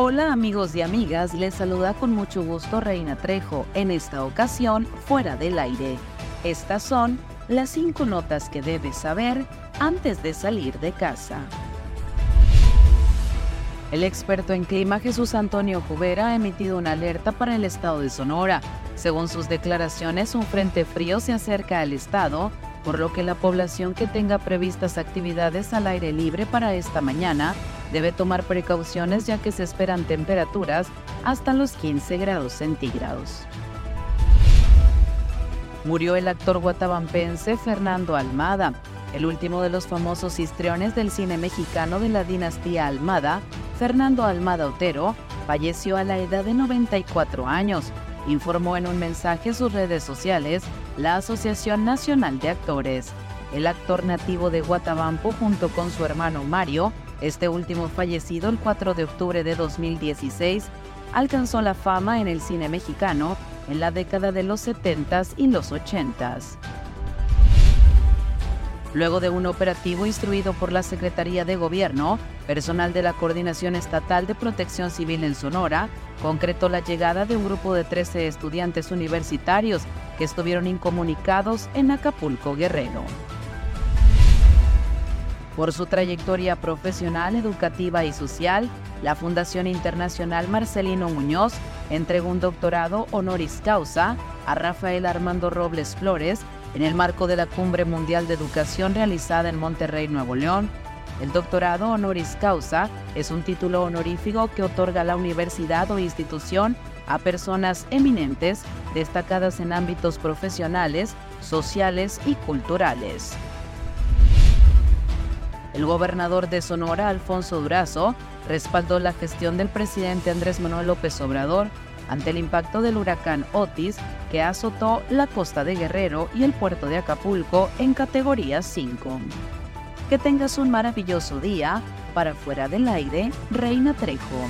Hola amigos y amigas, les saluda con mucho gusto Reina Trejo, en esta ocasión fuera del aire. Estas son las cinco notas que debes saber antes de salir de casa. El experto en clima Jesús Antonio Jubera ha emitido una alerta para el estado de Sonora. Según sus declaraciones, un frente frío se acerca al estado, por lo que la población que tenga previstas actividades al aire libre para esta mañana debe tomar precauciones ya que se esperan temperaturas hasta los 15 grados centígrados. Murió el actor guatabampense Fernando Almada, el último de los famosos histriones del cine mexicano de la dinastía Almada, Fernando Almada Otero, falleció a la edad de 94 años, informó en un mensaje en sus redes sociales la Asociación Nacional de Actores. El actor nativo de Guatabampo junto con su hermano Mario este último fallecido el 4 de octubre de 2016, alcanzó la fama en el cine mexicano en la década de los 70s y los 80s. Luego de un operativo instruido por la Secretaría de Gobierno, personal de la Coordinación Estatal de Protección Civil en Sonora concretó la llegada de un grupo de 13 estudiantes universitarios que estuvieron incomunicados en Acapulco, Guerrero. Por su trayectoria profesional, educativa y social, la Fundación Internacional Marcelino Muñoz entregó un doctorado honoris causa a Rafael Armando Robles Flores en el marco de la Cumbre Mundial de Educación realizada en Monterrey, Nuevo León. El doctorado honoris causa es un título honorífico que otorga la universidad o institución a personas eminentes destacadas en ámbitos profesionales, sociales y culturales. El gobernador de Sonora, Alfonso Durazo, respaldó la gestión del presidente Andrés Manuel López Obrador ante el impacto del huracán Otis que azotó la costa de Guerrero y el puerto de Acapulco en categoría 5. Que tengas un maravilloso día. Para fuera del aire, Reina Trejo.